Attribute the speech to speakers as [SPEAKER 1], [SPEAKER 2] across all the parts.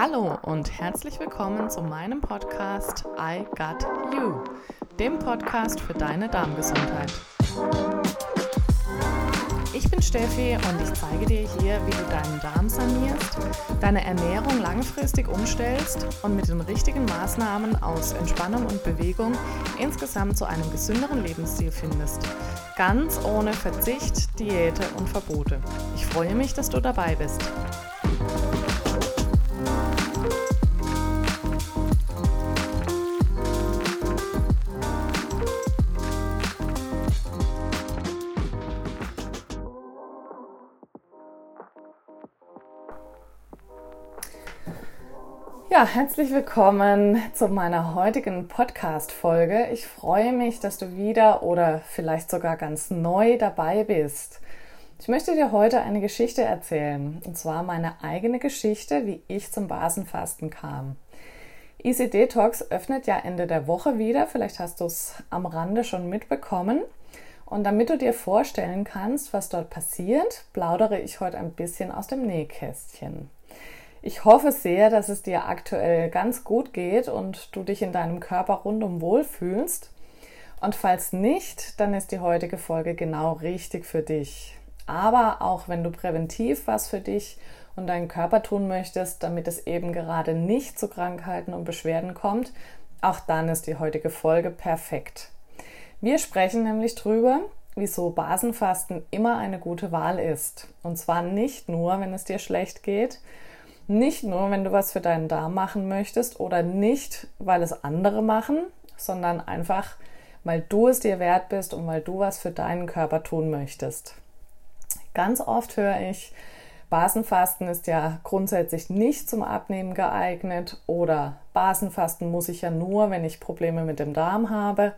[SPEAKER 1] Hallo und herzlich willkommen zu meinem Podcast I Got You, dem Podcast für deine Darmgesundheit. Ich bin Steffi und ich zeige dir hier, wie du deinen Darm sanierst, deine Ernährung langfristig umstellst und mit den richtigen Maßnahmen aus Entspannung und Bewegung insgesamt zu einem gesünderen Lebensstil findest. Ganz ohne Verzicht, Diäte und Verbote. Ich freue mich, dass du dabei bist. Ja, herzlich willkommen zu meiner heutigen Podcast-Folge. Ich freue mich, dass du wieder oder vielleicht sogar ganz neu dabei bist. Ich möchte dir heute eine Geschichte erzählen, und zwar meine eigene Geschichte, wie ich zum Basenfasten kam. Easy Detox öffnet ja Ende der Woche wieder, vielleicht hast du es am Rande schon mitbekommen. Und damit du dir vorstellen kannst, was dort passiert, plaudere ich heute ein bisschen aus dem Nähkästchen. Ich hoffe sehr, dass es dir aktuell ganz gut geht und du dich in deinem Körper rundum wohlfühlst. Und falls nicht, dann ist die heutige Folge genau richtig für dich. Aber auch wenn du präventiv was für dich und deinen Körper tun möchtest, damit es eben gerade nicht zu Krankheiten und Beschwerden kommt, auch dann ist die heutige Folge perfekt. Wir sprechen nämlich drüber, wieso Basenfasten immer eine gute Wahl ist. Und zwar nicht nur, wenn es dir schlecht geht, nicht nur, wenn du was für deinen Darm machen möchtest oder nicht, weil es andere machen, sondern einfach, weil du es dir wert bist und weil du was für deinen Körper tun möchtest. Ganz oft höre ich, Basenfasten ist ja grundsätzlich nicht zum Abnehmen geeignet oder Basenfasten muss ich ja nur, wenn ich Probleme mit dem Darm habe.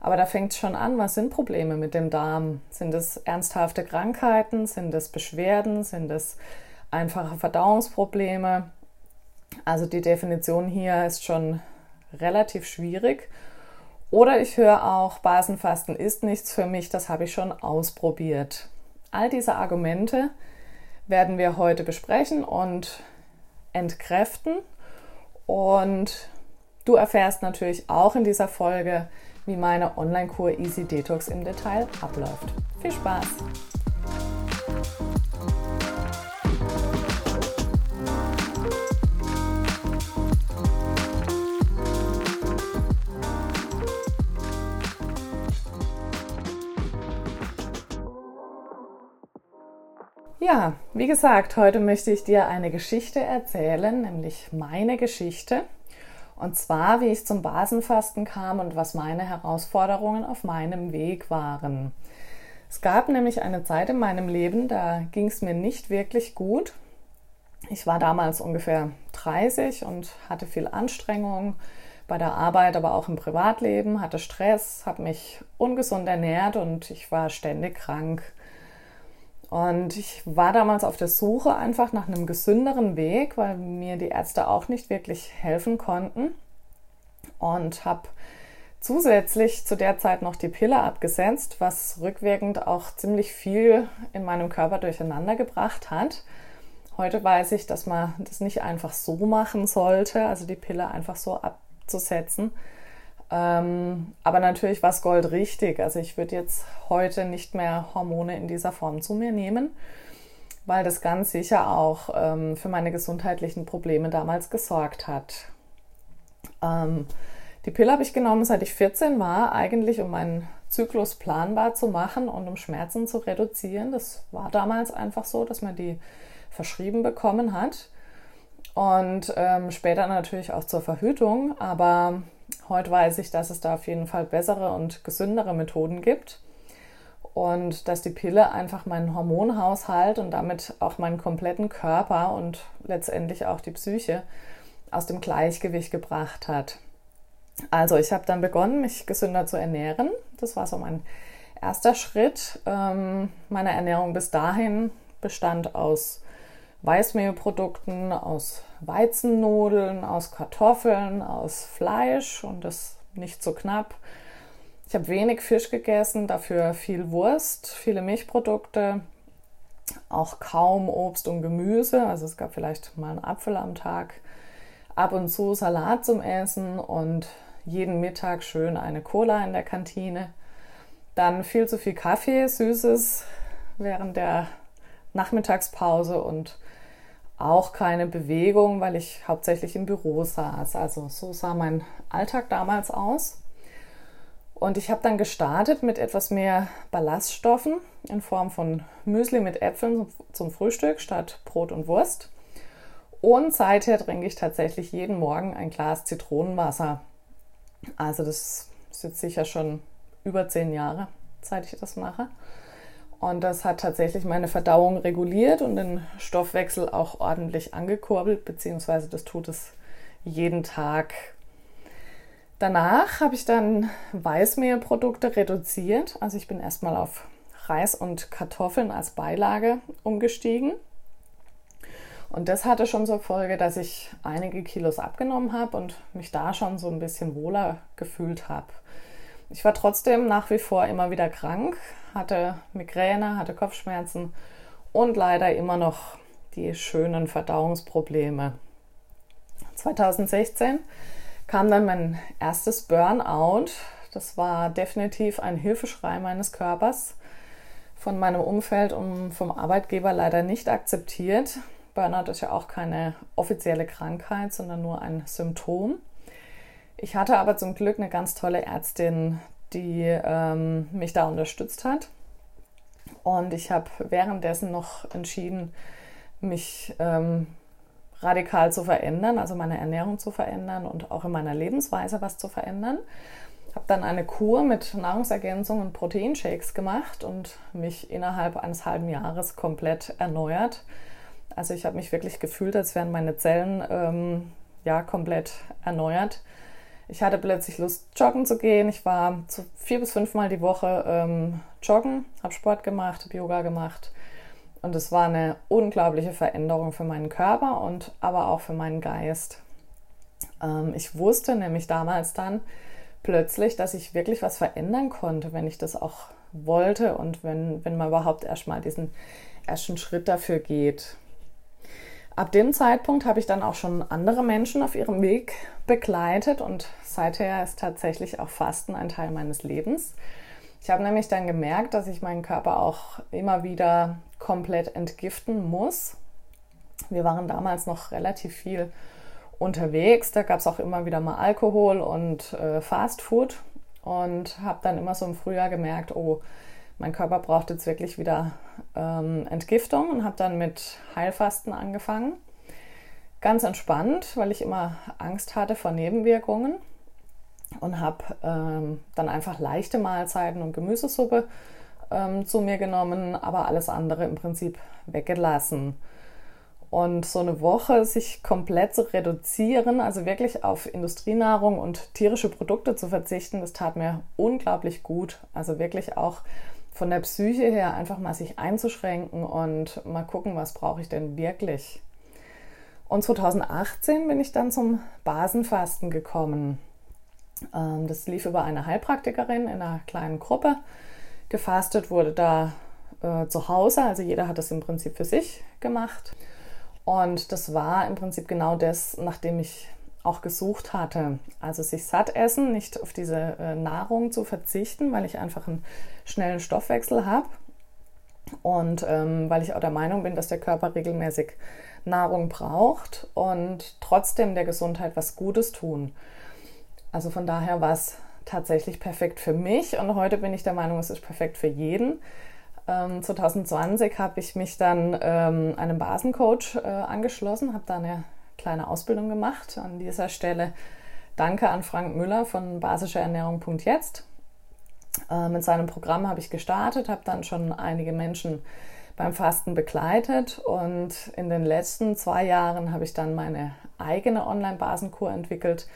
[SPEAKER 1] Aber da fängt es schon an, was sind Probleme mit dem Darm? Sind es ernsthafte Krankheiten? Sind es Beschwerden? Sind es einfache Verdauungsprobleme. Also die Definition hier ist schon relativ schwierig. Oder ich höre auch, Basenfasten ist nichts für mich, das habe ich schon ausprobiert. All diese Argumente werden wir heute besprechen und entkräften. Und du erfährst natürlich auch in dieser Folge, wie meine Online-Kur Easy Detox im Detail abläuft. Viel Spaß! Ja, wie gesagt, heute möchte ich dir eine Geschichte erzählen, nämlich meine Geschichte. Und zwar, wie ich zum Basenfasten kam und was meine Herausforderungen auf meinem Weg waren. Es gab nämlich eine Zeit in meinem Leben, da ging es mir nicht wirklich gut. Ich war damals ungefähr 30 und hatte viel Anstrengung bei der Arbeit, aber auch im Privatleben, hatte Stress, habe mich ungesund ernährt und ich war ständig krank. Und ich war damals auf der Suche einfach nach einem gesünderen Weg, weil mir die Ärzte auch nicht wirklich helfen konnten. Und habe zusätzlich zu der Zeit noch die Pille abgesetzt, was rückwirkend auch ziemlich viel in meinem Körper durcheinander gebracht hat. Heute weiß ich, dass man das nicht einfach so machen sollte, also die Pille einfach so abzusetzen, aber natürlich war es Gold richtig. Also ich würde jetzt heute nicht mehr Hormone in dieser Form zu mir nehmen, weil das ganz sicher auch ähm, für meine gesundheitlichen Probleme damals gesorgt hat. Ähm, die Pille habe ich genommen, seit ich 14 war, eigentlich um meinen Zyklus planbar zu machen und um Schmerzen zu reduzieren. Das war damals einfach so, dass man die verschrieben bekommen hat. Und ähm, später natürlich auch zur Verhütung. Aber Heute weiß ich, dass es da auf jeden Fall bessere und gesündere Methoden gibt und dass die Pille einfach meinen Hormonhaushalt und damit auch meinen kompletten Körper und letztendlich auch die Psyche aus dem Gleichgewicht gebracht hat. Also ich habe dann begonnen, mich gesünder zu ernähren. Das war so mein erster Schritt. Ähm, meine Ernährung bis dahin bestand aus Weißmehlprodukten, aus Weizennudeln, aus Kartoffeln, aus Fleisch und das nicht so knapp. Ich habe wenig Fisch gegessen, dafür viel Wurst, viele Milchprodukte, auch kaum Obst und Gemüse. Also es gab vielleicht mal einen Apfel am Tag, ab und zu Salat zum Essen und jeden Mittag schön eine Cola in der Kantine. Dann viel zu viel Kaffee, Süßes während der Nachmittagspause und auch keine Bewegung, weil ich hauptsächlich im Büro saß. Also so sah mein Alltag damals aus. Und ich habe dann gestartet mit etwas mehr Ballaststoffen in Form von Müsli mit Äpfeln zum Frühstück statt Brot und Wurst. Und seither trinke ich tatsächlich jeden Morgen ein Glas Zitronenwasser. Also das ist jetzt sicher schon über zehn Jahre, seit ich das mache. Und das hat tatsächlich meine Verdauung reguliert und den Stoffwechsel auch ordentlich angekurbelt, beziehungsweise das tut es jeden Tag. Danach habe ich dann Weißmehlprodukte reduziert. Also ich bin erstmal auf Reis und Kartoffeln als Beilage umgestiegen. Und das hatte schon zur Folge, dass ich einige Kilos abgenommen habe und mich da schon so ein bisschen wohler gefühlt habe. Ich war trotzdem nach wie vor immer wieder krank, hatte Migräne, hatte Kopfschmerzen und leider immer noch die schönen Verdauungsprobleme. 2016 kam dann mein erstes Burnout. Das war definitiv ein Hilfeschrei meines Körpers, von meinem Umfeld und vom Arbeitgeber leider nicht akzeptiert. Burnout ist ja auch keine offizielle Krankheit, sondern nur ein Symptom. Ich hatte aber zum Glück eine ganz tolle Ärztin, die ähm, mich da unterstützt hat. Und ich habe währenddessen noch entschieden, mich ähm, radikal zu verändern, also meine Ernährung zu verändern und auch in meiner Lebensweise was zu verändern. Habe dann eine Kur mit Nahrungsergänzung und Proteinshakes gemacht und mich innerhalb eines halben Jahres komplett erneuert. Also ich habe mich wirklich gefühlt, als wären meine Zellen ähm, ja komplett erneuert. Ich hatte plötzlich Lust, joggen zu gehen. Ich war zu vier bis fünfmal die Woche ähm, joggen, habe Sport gemacht, habe Yoga gemacht. Und es war eine unglaubliche Veränderung für meinen Körper und aber auch für meinen Geist. Ähm, ich wusste nämlich damals dann plötzlich, dass ich wirklich was verändern konnte, wenn ich das auch wollte und wenn, wenn man überhaupt erstmal diesen ersten Schritt dafür geht. Ab dem Zeitpunkt habe ich dann auch schon andere Menschen auf ihrem Weg begleitet und seither ist tatsächlich auch Fasten ein Teil meines Lebens. Ich habe nämlich dann gemerkt, dass ich meinen Körper auch immer wieder komplett entgiften muss. Wir waren damals noch relativ viel unterwegs, da gab es auch immer wieder mal Alkohol und äh, Fast Food und habe dann immer so im Frühjahr gemerkt, oh, mein Körper braucht jetzt wirklich wieder ähm, Entgiftung und habe dann mit Heilfasten angefangen. Ganz entspannt, weil ich immer Angst hatte vor Nebenwirkungen und habe ähm, dann einfach leichte Mahlzeiten und Gemüsesuppe ähm, zu mir genommen, aber alles andere im Prinzip weggelassen. Und so eine Woche sich komplett zu reduzieren, also wirklich auf Industrienahrung und tierische Produkte zu verzichten, das tat mir unglaublich gut. Also wirklich auch von der Psyche her einfach mal sich einzuschränken und mal gucken, was brauche ich denn wirklich. Und 2018 bin ich dann zum Basenfasten gekommen. Ähm, das lief über eine Heilpraktikerin in einer kleinen Gruppe. Gefastet wurde da äh, zu Hause, also jeder hat das im Prinzip für sich gemacht. Und das war im Prinzip genau das, nachdem ich auch gesucht hatte. Also sich satt essen, nicht auf diese äh, Nahrung zu verzichten, weil ich einfach einen schnellen Stoffwechsel habe und ähm, weil ich auch der Meinung bin, dass der Körper regelmäßig Nahrung braucht und trotzdem der Gesundheit was Gutes tun. Also von daher war es tatsächlich perfekt für mich und heute bin ich der Meinung, es ist perfekt für jeden. Ähm, 2020 habe ich mich dann ähm, einem Basencoach äh, angeschlossen, habe da eine kleine Ausbildung gemacht. An dieser Stelle danke an Frank Müller von basischer Ernährung.jetzt. Äh, mit seinem Programm habe ich gestartet, habe dann schon einige Menschen beim Fasten begleitet und in den letzten zwei Jahren habe ich dann meine eigene Online-Basenkur entwickelt,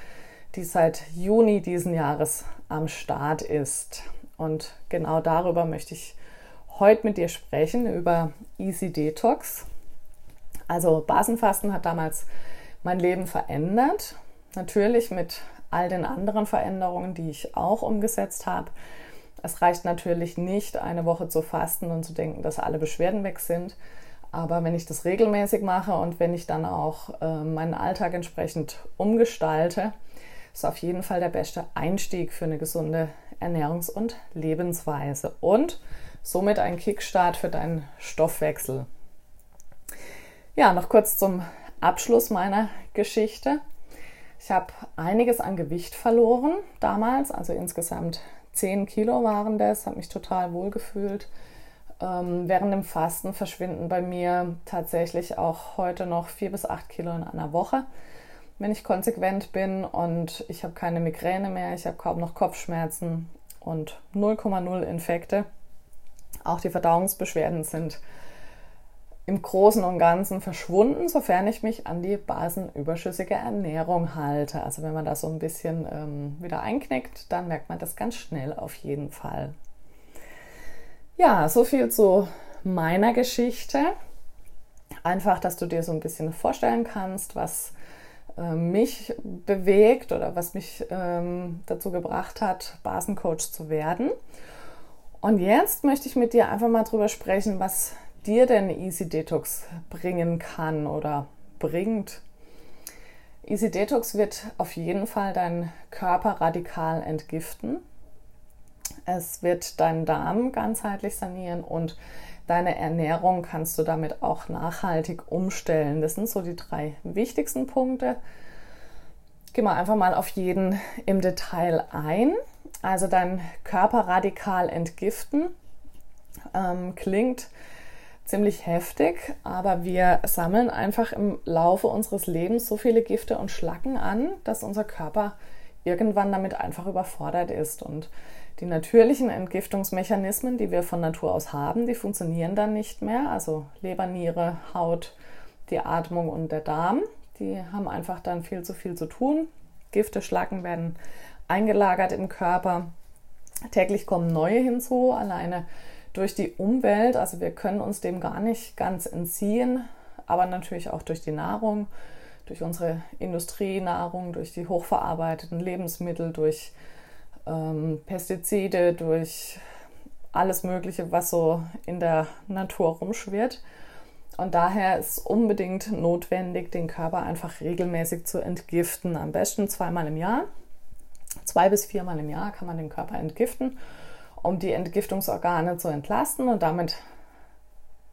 [SPEAKER 1] die seit Juni diesen Jahres am Start ist. Und genau darüber möchte ich heute mit dir sprechen, über Easy Detox. Also Basenfasten hat damals mein Leben verändert. Natürlich mit all den anderen Veränderungen, die ich auch umgesetzt habe. Es reicht natürlich nicht, eine Woche zu fasten und zu denken, dass alle Beschwerden weg sind. Aber wenn ich das regelmäßig mache und wenn ich dann auch äh, meinen Alltag entsprechend umgestalte, ist auf jeden Fall der beste Einstieg für eine gesunde Ernährungs- und Lebensweise und somit ein Kickstart für deinen Stoffwechsel. Ja, noch kurz zum Abschluss meiner Geschichte. Ich habe einiges an Gewicht verloren damals, also insgesamt 10 Kilo waren das, habe mich total wohl gefühlt. Ähm, während dem Fasten verschwinden bei mir tatsächlich auch heute noch 4 bis 8 Kilo in einer Woche, wenn ich konsequent bin und ich habe keine Migräne mehr, ich habe kaum noch Kopfschmerzen und 0,0 Infekte. Auch die Verdauungsbeschwerden sind im Großen und Ganzen verschwunden, sofern ich mich an die basenüberschüssige Ernährung halte. Also wenn man da so ein bisschen ähm, wieder einknickt, dann merkt man das ganz schnell auf jeden Fall. Ja, so viel zu meiner Geschichte. Einfach, dass du dir so ein bisschen vorstellen kannst, was äh, mich bewegt oder was mich ähm, dazu gebracht hat, Basencoach zu werden. Und jetzt möchte ich mit dir einfach mal drüber sprechen, was dir denn Easy Detox bringen kann oder bringt. Easy Detox wird auf jeden Fall deinen Körper radikal entgiften. Es wird deinen Darm ganzheitlich sanieren und deine Ernährung kannst du damit auch nachhaltig umstellen. Das sind so die drei wichtigsten Punkte. Gehen wir einfach mal auf jeden im Detail ein. Also deinen Körper radikal entgiften ähm, klingt ziemlich heftig, aber wir sammeln einfach im Laufe unseres Lebens so viele Gifte und Schlacken an, dass unser Körper irgendwann damit einfach überfordert ist. Und die natürlichen Entgiftungsmechanismen, die wir von Natur aus haben, die funktionieren dann nicht mehr. Also Leber, Niere, Haut, die Atmung und der Darm, die haben einfach dann viel zu viel zu tun. Gifte, Schlacken werden eingelagert im Körper. Täglich kommen neue hinzu. Alleine durch die Umwelt, also wir können uns dem gar nicht ganz entziehen, aber natürlich auch durch die Nahrung, durch unsere Industrienahrung, durch die hochverarbeiteten Lebensmittel, durch ähm, Pestizide, durch alles Mögliche, was so in der Natur rumschwirrt. Und daher ist unbedingt notwendig, den Körper einfach regelmäßig zu entgiften. Am besten zweimal im Jahr. Zwei bis viermal im Jahr kann man den Körper entgiften um die Entgiftungsorgane zu entlasten und damit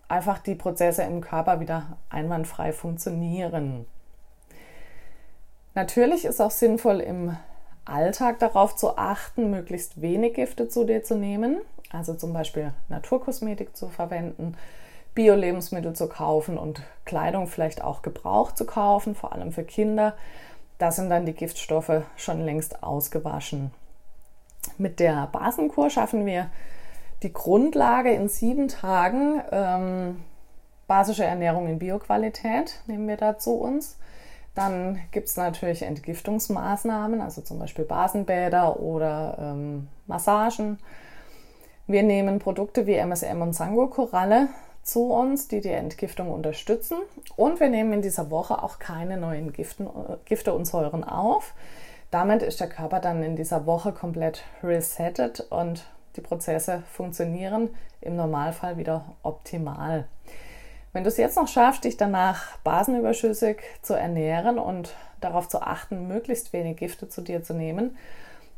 [SPEAKER 1] einfach die Prozesse im Körper wieder einwandfrei funktionieren. Natürlich ist auch sinnvoll im Alltag darauf zu achten, möglichst wenig Gifte zu dir zu nehmen, also zum Beispiel Naturkosmetik zu verwenden, Bio-Lebensmittel zu kaufen und Kleidung vielleicht auch gebraucht zu kaufen, vor allem für Kinder. Da sind dann die Giftstoffe schon längst ausgewaschen. Mit der Basenkur schaffen wir die Grundlage in sieben Tagen. Ähm, basische Ernährung in Bioqualität nehmen wir da zu uns. Dann gibt es natürlich Entgiftungsmaßnahmen, also zum Beispiel Basenbäder oder ähm, Massagen. Wir nehmen Produkte wie MSM und Sango-Koralle zu uns, die die Entgiftung unterstützen. Und wir nehmen in dieser Woche auch keine neuen Giften, äh, Gifte und Säuren auf. Damit ist der Körper dann in dieser Woche komplett resettet und die Prozesse funktionieren im Normalfall wieder optimal. Wenn du es jetzt noch schaffst, dich danach basenüberschüssig zu ernähren und darauf zu achten, möglichst wenig Gifte zu dir zu nehmen,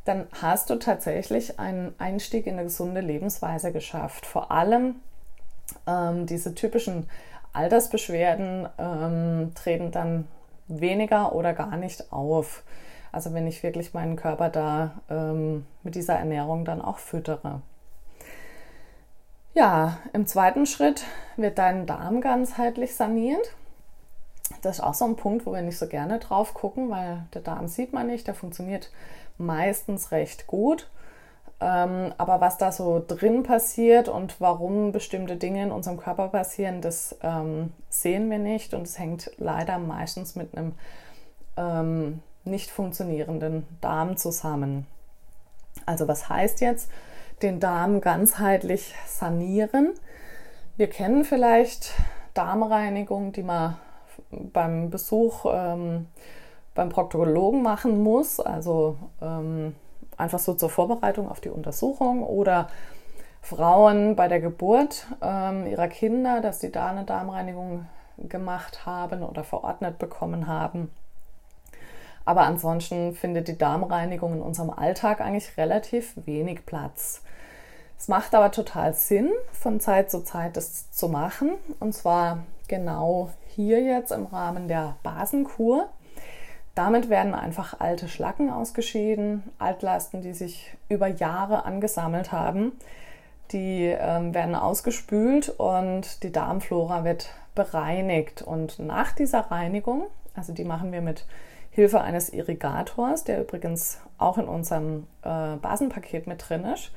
[SPEAKER 1] dann hast du tatsächlich einen Einstieg in eine gesunde Lebensweise geschafft. Vor allem ähm, diese typischen Altersbeschwerden ähm, treten dann weniger oder gar nicht auf. Also wenn ich wirklich meinen Körper da ähm, mit dieser Ernährung dann auch füttere. Ja, im zweiten Schritt wird dein Darm ganzheitlich saniert. Das ist auch so ein Punkt, wo wir nicht so gerne drauf gucken, weil der Darm sieht man nicht, der funktioniert meistens recht gut. Ähm, aber was da so drin passiert und warum bestimmte Dinge in unserem Körper passieren, das ähm, sehen wir nicht und es hängt leider meistens mit einem ähm, nicht funktionierenden Darm zusammen. Also was heißt jetzt, den Darm ganzheitlich sanieren? Wir kennen vielleicht Darmreinigung, die man beim Besuch ähm, beim Proktologen machen muss, also ähm, einfach so zur Vorbereitung auf die Untersuchung oder Frauen bei der Geburt ähm, ihrer Kinder, dass sie da eine Darmreinigung gemacht haben oder verordnet bekommen haben. Aber ansonsten findet die Darmreinigung in unserem Alltag eigentlich relativ wenig Platz. Es macht aber total Sinn, von Zeit zu Zeit das zu machen. Und zwar genau hier jetzt im Rahmen der Basenkur. Damit werden einfach alte Schlacken ausgeschieden, Altlasten, die sich über Jahre angesammelt haben. Die ähm, werden ausgespült und die Darmflora wird bereinigt. Und nach dieser Reinigung, also die machen wir mit Hilfe eines Irrigators, der übrigens auch in unserem äh, Basenpaket mit drin ist.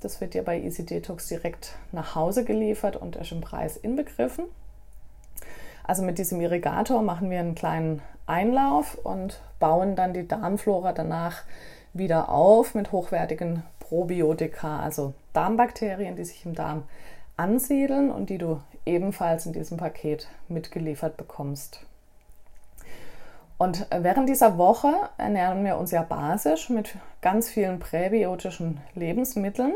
[SPEAKER 1] Das wird dir bei Easy Detox direkt nach Hause geliefert und ist im Preis inbegriffen. Also mit diesem Irrigator machen wir einen kleinen Einlauf und bauen dann die Darmflora danach wieder auf mit hochwertigen Probiotika, also Darmbakterien, die sich im Darm ansiedeln und die du ebenfalls in diesem Paket mitgeliefert bekommst. Und während dieser Woche ernähren wir uns ja basisch mit ganz vielen präbiotischen Lebensmitteln.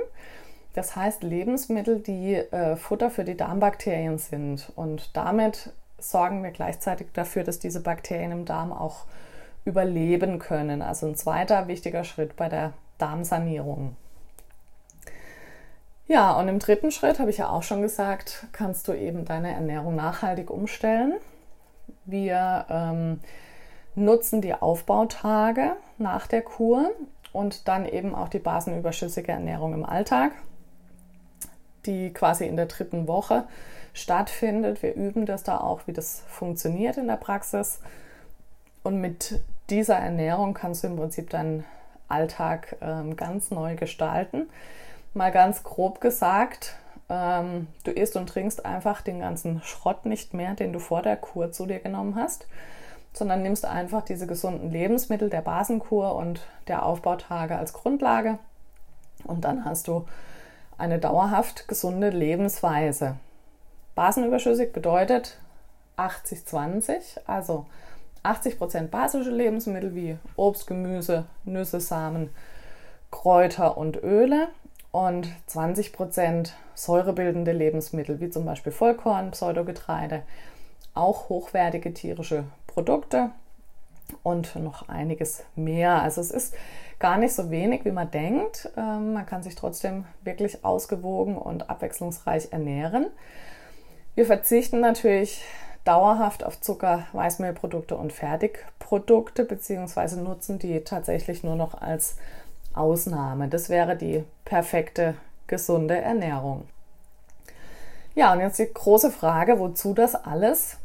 [SPEAKER 1] Das heißt Lebensmittel, die äh, Futter für die Darmbakterien sind. Und damit sorgen wir gleichzeitig dafür, dass diese Bakterien im Darm auch überleben können. Also ein zweiter wichtiger Schritt bei der Darmsanierung. Ja, und im dritten Schritt, habe ich ja auch schon gesagt, kannst du eben deine Ernährung nachhaltig umstellen. Wir ähm, nutzen die Aufbautage nach der Kur und dann eben auch die basenüberschüssige Ernährung im Alltag, die quasi in der dritten Woche stattfindet. Wir üben das da auch, wie das funktioniert in der Praxis. Und mit dieser Ernährung kannst du im Prinzip deinen Alltag ähm, ganz neu gestalten. Mal ganz grob gesagt, ähm, du isst und trinkst einfach den ganzen Schrott nicht mehr, den du vor der Kur zu dir genommen hast, sondern nimmst einfach diese gesunden Lebensmittel der Basenkur und der Aufbautage als Grundlage. Und dann hast du eine dauerhaft gesunde Lebensweise. Basenüberschüssig bedeutet 80-20, also 80% basische Lebensmittel wie Obst, Gemüse, Nüsse, Samen, Kräuter und Öle und 20% säurebildende Lebensmittel wie zum Beispiel Vollkorn, Pseudogetreide, auch hochwertige tierische Produkte und noch einiges mehr. Also es ist gar nicht so wenig, wie man denkt. Ähm, man kann sich trotzdem wirklich ausgewogen und abwechslungsreich ernähren. Wir verzichten natürlich dauerhaft auf Zucker, Weißmehlprodukte und Fertigprodukte, beziehungsweise nutzen die tatsächlich nur noch als Ausnahme. Das wäre die perfekte, gesunde Ernährung. Ja, und jetzt die große Frage, wozu das alles?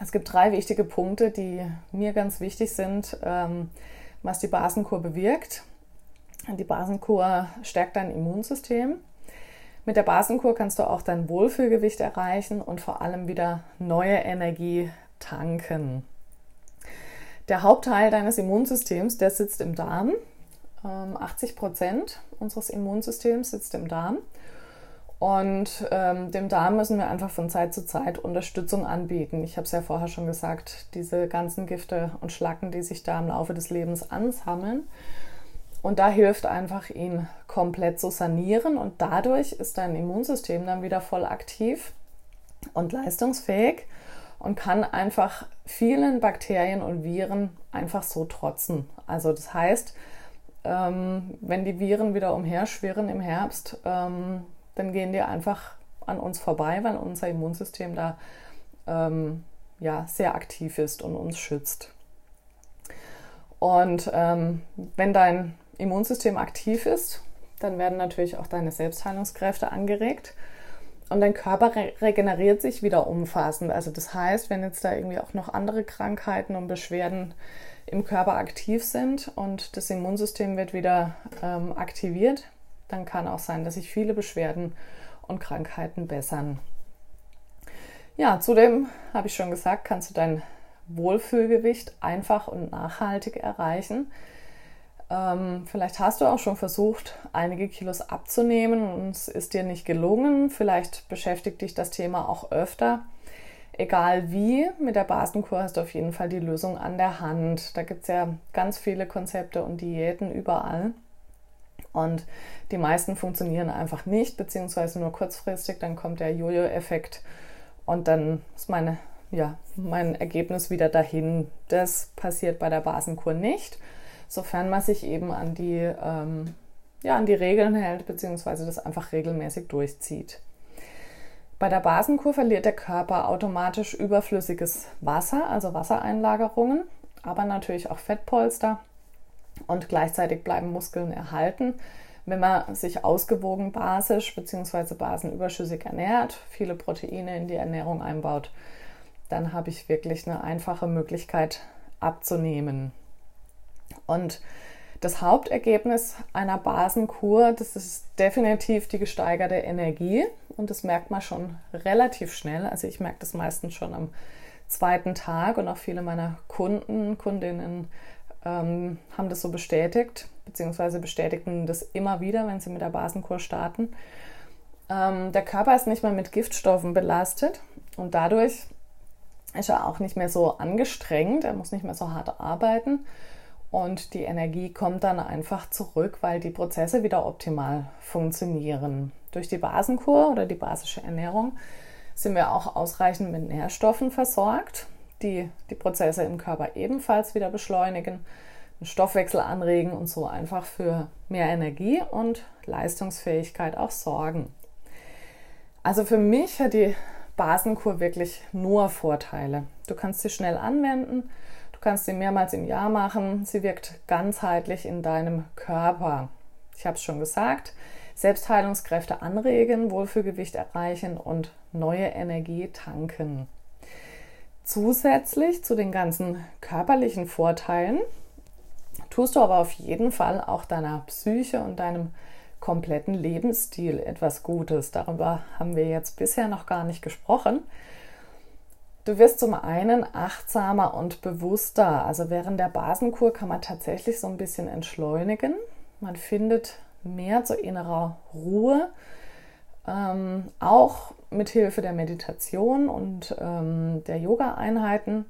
[SPEAKER 1] Es gibt drei wichtige Punkte, die mir ganz wichtig sind, ähm, was die Basenkur bewirkt. Die Basenkur stärkt dein Immunsystem. Mit der Basenkur kannst du auch dein Wohlfühlgewicht erreichen und vor allem wieder neue Energie tanken. Der Hauptteil deines Immunsystems, der sitzt im Darm. 80 ähm, Prozent unseres Immunsystems sitzt im Darm. Und ähm, dem Darm müssen wir einfach von Zeit zu Zeit Unterstützung anbieten. Ich habe es ja vorher schon gesagt, diese ganzen Gifte und Schlacken, die sich da im Laufe des Lebens ansammeln, und da hilft einfach, ihn komplett zu sanieren und dadurch ist dein Immunsystem dann wieder voll aktiv und leistungsfähig und kann einfach vielen Bakterien und Viren einfach so trotzen. Also das heißt, ähm, wenn die Viren wieder umherschwirren im Herbst, ähm, dann gehen die einfach an uns vorbei, weil unser Immunsystem da ähm, ja, sehr aktiv ist und uns schützt. Und ähm, wenn dein Immunsystem aktiv ist, dann werden natürlich auch deine Selbstheilungskräfte angeregt und dein Körper re regeneriert sich wieder umfassend. Also das heißt, wenn jetzt da irgendwie auch noch andere Krankheiten und Beschwerden im Körper aktiv sind und das Immunsystem wird wieder ähm, aktiviert, dann kann auch sein, dass sich viele Beschwerden und Krankheiten bessern. Ja, zudem habe ich schon gesagt, kannst du dein Wohlfühlgewicht einfach und nachhaltig erreichen, ähm, vielleicht hast du auch schon versucht, einige Kilos abzunehmen und es ist dir nicht gelungen. Vielleicht beschäftigt dich das Thema auch öfter. Egal wie, mit der Basenkur hast du auf jeden Fall die Lösung an der Hand. Da gibt es ja ganz viele Konzepte und Diäten überall. Und die meisten funktionieren einfach nicht, beziehungsweise nur kurzfristig. Dann kommt der Jojo-Effekt und dann ist meine, ja, mein Ergebnis wieder dahin. Das passiert bei der Basenkur nicht, sofern man sich eben an die, ähm, ja, an die Regeln hält, beziehungsweise das einfach regelmäßig durchzieht. Bei der Basenkur verliert der Körper automatisch überflüssiges Wasser, also Wassereinlagerungen, aber natürlich auch Fettpolster und gleichzeitig bleiben Muskeln erhalten. Wenn man sich ausgewogen basisch bzw. basenüberschüssig ernährt, viele Proteine in die Ernährung einbaut, dann habe ich wirklich eine einfache Möglichkeit abzunehmen. Und das Hauptergebnis einer Basenkur, das ist definitiv die gesteigerte Energie und das merkt man schon relativ schnell. Also ich merke das meistens schon am zweiten Tag und auch viele meiner Kunden, Kundinnen ähm, haben das so bestätigt, beziehungsweise bestätigen das immer wieder, wenn sie mit der Basenkur starten. Ähm, der Körper ist nicht mehr mit Giftstoffen belastet und dadurch ist er auch nicht mehr so angestrengt, er muss nicht mehr so hart arbeiten und die Energie kommt dann einfach zurück, weil die Prozesse wieder optimal funktionieren. Durch die Basenkur oder die basische Ernährung sind wir auch ausreichend mit Nährstoffen versorgt die die Prozesse im Körper ebenfalls wieder beschleunigen, den Stoffwechsel anregen und so einfach für mehr Energie und Leistungsfähigkeit auch sorgen. Also für mich hat die Basenkur wirklich nur Vorteile. Du kannst sie schnell anwenden, du kannst sie mehrmals im Jahr machen, sie wirkt ganzheitlich in deinem Körper. Ich habe es schon gesagt, Selbstheilungskräfte anregen, Wohlfühlgewicht erreichen und neue Energie tanken. Zusätzlich zu den ganzen körperlichen Vorteilen tust du aber auf jeden Fall auch deiner Psyche und deinem kompletten Lebensstil etwas Gutes. Darüber haben wir jetzt bisher noch gar nicht gesprochen. Du wirst zum einen achtsamer und bewusster. Also während der Basenkur kann man tatsächlich so ein bisschen entschleunigen. Man findet mehr zu innerer Ruhe. Ähm, auch mit Hilfe der Meditation und ähm, der Yoga-Einheiten,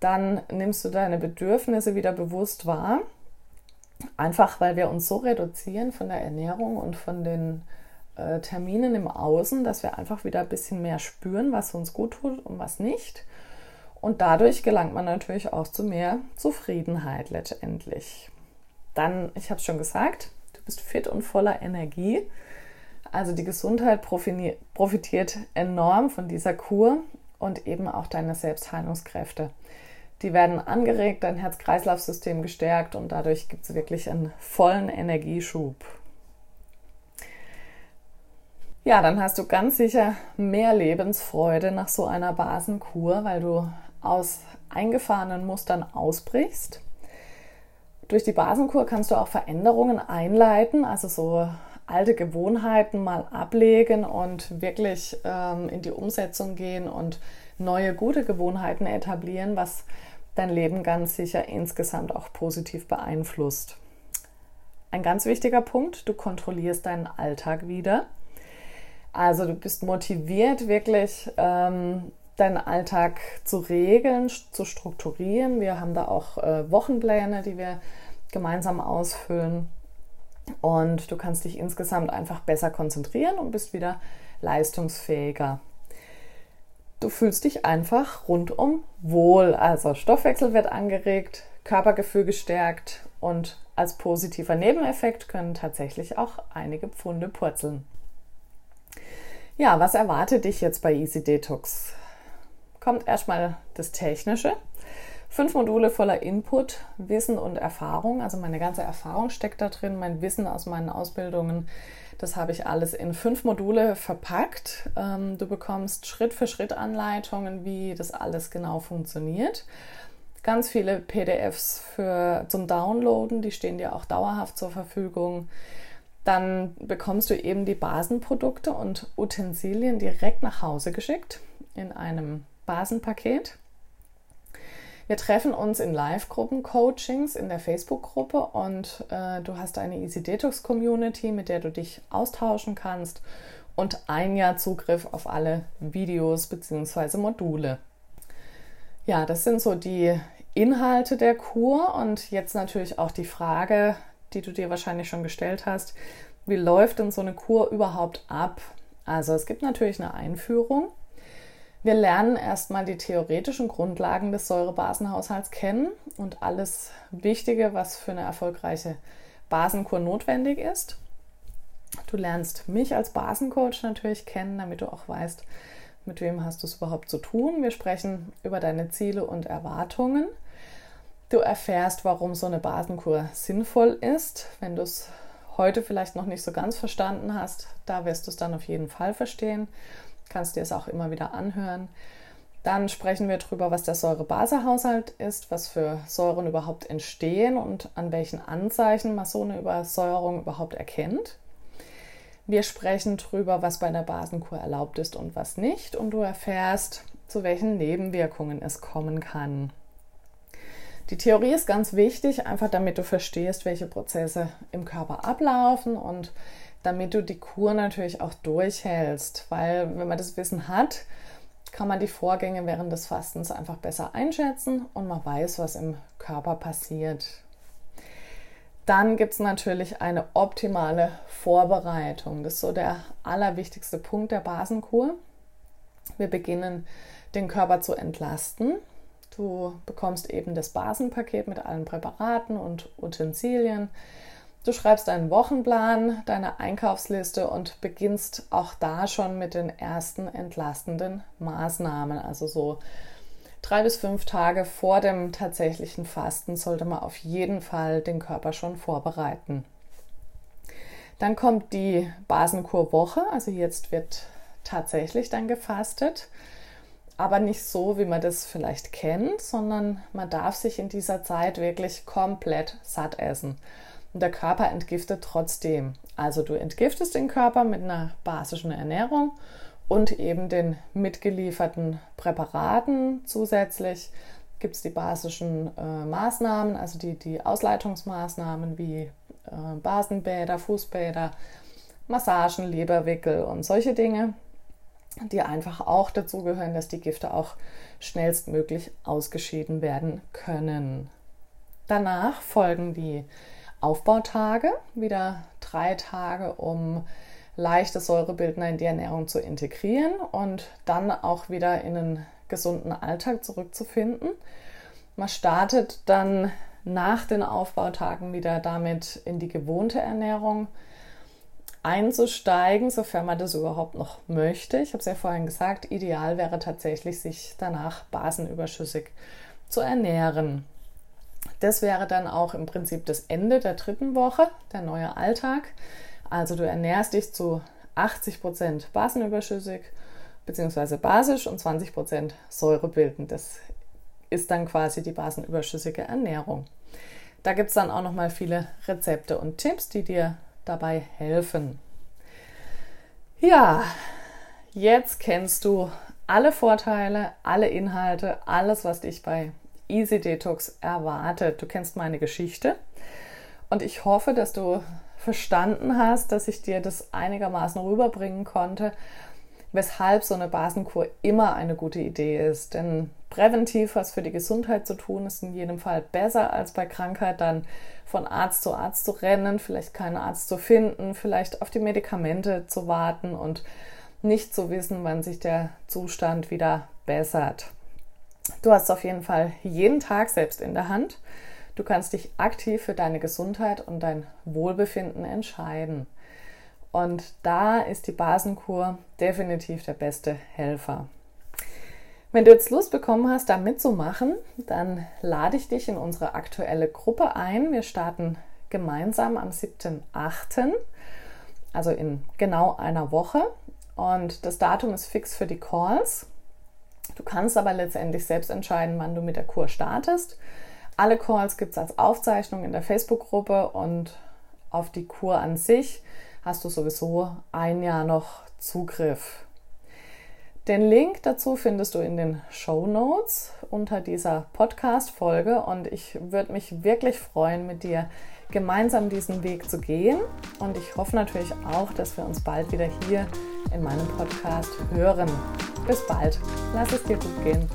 [SPEAKER 1] dann nimmst du deine Bedürfnisse wieder bewusst wahr. Einfach weil wir uns so reduzieren von der Ernährung und von den äh, Terminen im Außen, dass wir einfach wieder ein bisschen mehr spüren, was uns gut tut und was nicht. Und dadurch gelangt man natürlich auch zu mehr Zufriedenheit letztendlich. Dann, ich habe es schon gesagt, du bist fit und voller Energie. Also die Gesundheit profitiert enorm von dieser Kur und eben auch deine Selbstheilungskräfte. Die werden angeregt, dein Herz-Kreislauf-System gestärkt und dadurch gibt es wirklich einen vollen Energieschub. Ja, dann hast du ganz sicher mehr Lebensfreude nach so einer Basenkur, weil du aus eingefahrenen Mustern ausbrichst. Durch die Basenkur kannst du auch Veränderungen einleiten, also so alte Gewohnheiten mal ablegen und wirklich ähm, in die Umsetzung gehen und neue gute Gewohnheiten etablieren, was dein Leben ganz sicher insgesamt auch positiv beeinflusst. Ein ganz wichtiger Punkt, du kontrollierst deinen Alltag wieder. Also du bist motiviert, wirklich ähm, deinen Alltag zu regeln, zu strukturieren. Wir haben da auch äh, Wochenpläne, die wir gemeinsam ausfüllen. Und du kannst dich insgesamt einfach besser konzentrieren und bist wieder leistungsfähiger. Du fühlst dich einfach rundum wohl. Also Stoffwechsel wird angeregt, Körpergefühl gestärkt und als positiver Nebeneffekt können tatsächlich auch einige Pfunde purzeln. Ja, was erwartet dich jetzt bei Easy Detox? Kommt erstmal das Technische. Fünf Module voller Input, Wissen und Erfahrung. Also meine ganze Erfahrung steckt da drin, mein Wissen aus meinen Ausbildungen. Das habe ich alles in fünf Module verpackt. Ähm, du bekommst Schritt für Schritt Anleitungen, wie das alles genau funktioniert. Ganz viele PDFs für, zum Downloaden, die stehen dir auch dauerhaft zur Verfügung. Dann bekommst du eben die Basenprodukte und Utensilien direkt nach Hause geschickt in einem Basenpaket. Wir treffen uns in Live-Gruppen-Coachings in der Facebook-Gruppe und äh, du hast eine Easy Detox Community, mit der du dich austauschen kannst und ein Jahr Zugriff auf alle Videos bzw. Module. Ja, das sind so die Inhalte der Kur und jetzt natürlich auch die Frage, die du dir wahrscheinlich schon gestellt hast. Wie läuft denn so eine Kur überhaupt ab? Also es gibt natürlich eine Einführung. Wir lernen erstmal die theoretischen Grundlagen des Säurebasenhaushalts kennen und alles Wichtige, was für eine erfolgreiche Basenkur notwendig ist. Du lernst mich als Basencoach natürlich kennen, damit du auch weißt, mit wem hast du es überhaupt zu tun. Wir sprechen über deine Ziele und Erwartungen. Du erfährst, warum so eine Basenkur sinnvoll ist. Wenn du es heute vielleicht noch nicht so ganz verstanden hast, da wirst du es dann auf jeden Fall verstehen. Kannst dir es auch immer wieder anhören. Dann sprechen wir darüber, was der Säurebasehaushalt ist, was für Säuren überhaupt entstehen und an welchen Anzeichen man so eine Übersäuerung überhaupt erkennt. Wir sprechen darüber, was bei einer Basenkur erlaubt ist und was nicht. Und du erfährst, zu welchen Nebenwirkungen es kommen kann. Die Theorie ist ganz wichtig, einfach damit du verstehst, welche Prozesse im Körper ablaufen und damit du die Kur natürlich auch durchhältst. Weil wenn man das Wissen hat, kann man die Vorgänge während des Fastens einfach besser einschätzen und man weiß, was im Körper passiert. Dann gibt es natürlich eine optimale Vorbereitung. Das ist so der allerwichtigste Punkt der Basenkur. Wir beginnen den Körper zu entlasten. Du bekommst eben das Basenpaket mit allen Präparaten und Utensilien. Du schreibst deinen Wochenplan, deine Einkaufsliste und beginnst auch da schon mit den ersten entlastenden Maßnahmen. Also so drei bis fünf Tage vor dem tatsächlichen Fasten sollte man auf jeden Fall den Körper schon vorbereiten. Dann kommt die Basenkurwoche, also jetzt wird tatsächlich dann gefastet, aber nicht so, wie man das vielleicht kennt, sondern man darf sich in dieser Zeit wirklich komplett satt essen. Und der Körper entgiftet trotzdem. Also du entgiftest den Körper mit einer basischen Ernährung und eben den mitgelieferten Präparaten. Zusätzlich gibt es die basischen äh, Maßnahmen, also die, die Ausleitungsmaßnahmen wie äh, Basenbäder, Fußbäder, Massagen, Leberwickel und solche Dinge, die einfach auch dazu gehören, dass die Gifte auch schnellstmöglich ausgeschieden werden können. Danach folgen die Aufbautage, wieder drei Tage, um leichte Säurebildner in die Ernährung zu integrieren und dann auch wieder in einen gesunden Alltag zurückzufinden. Man startet dann nach den Aufbautagen wieder damit in die gewohnte Ernährung einzusteigen, sofern man das überhaupt noch möchte. Ich habe es ja vorhin gesagt, ideal wäre tatsächlich, sich danach basenüberschüssig zu ernähren. Das wäre dann auch im Prinzip das Ende der dritten Woche, der neue Alltag. Also du ernährst dich zu 80 Prozent basenüberschüssig bzw. basisch und 20 Prozent säurebildend. Das ist dann quasi die basenüberschüssige Ernährung. Da gibt es dann auch noch mal viele Rezepte und Tipps, die dir dabei helfen. Ja, jetzt kennst du alle Vorteile, alle Inhalte, alles, was dich bei Easy Detox erwartet. Du kennst meine Geschichte und ich hoffe, dass du verstanden hast, dass ich dir das einigermaßen rüberbringen konnte, weshalb so eine Basenkur immer eine gute Idee ist. Denn präventiv was für die Gesundheit zu tun, ist in jedem Fall besser als bei Krankheit dann von Arzt zu Arzt zu rennen, vielleicht keinen Arzt zu finden, vielleicht auf die Medikamente zu warten und nicht zu wissen, wann sich der Zustand wieder bessert. Du hast auf jeden Fall jeden Tag selbst in der Hand. Du kannst dich aktiv für deine Gesundheit und dein Wohlbefinden entscheiden. Und da ist die Basenkur definitiv der beste Helfer. Wenn du jetzt Lust bekommen hast, da mitzumachen, dann lade ich dich in unsere aktuelle Gruppe ein. Wir starten gemeinsam am 7.8., also in genau einer Woche. Und das Datum ist fix für die Calls. Du kannst aber letztendlich selbst entscheiden, wann du mit der Kur startest. Alle Calls gibt es als Aufzeichnung in der Facebook-Gruppe und auf die Kur an sich hast du sowieso ein Jahr noch Zugriff. Den Link dazu findest du in den Show Notes unter dieser Podcast-Folge und ich würde mich wirklich freuen, mit dir gemeinsam diesen Weg zu gehen. Und ich hoffe natürlich auch, dass wir uns bald wieder hier in meinem Podcast hören. Bis bald. Lass es dir gut gehen.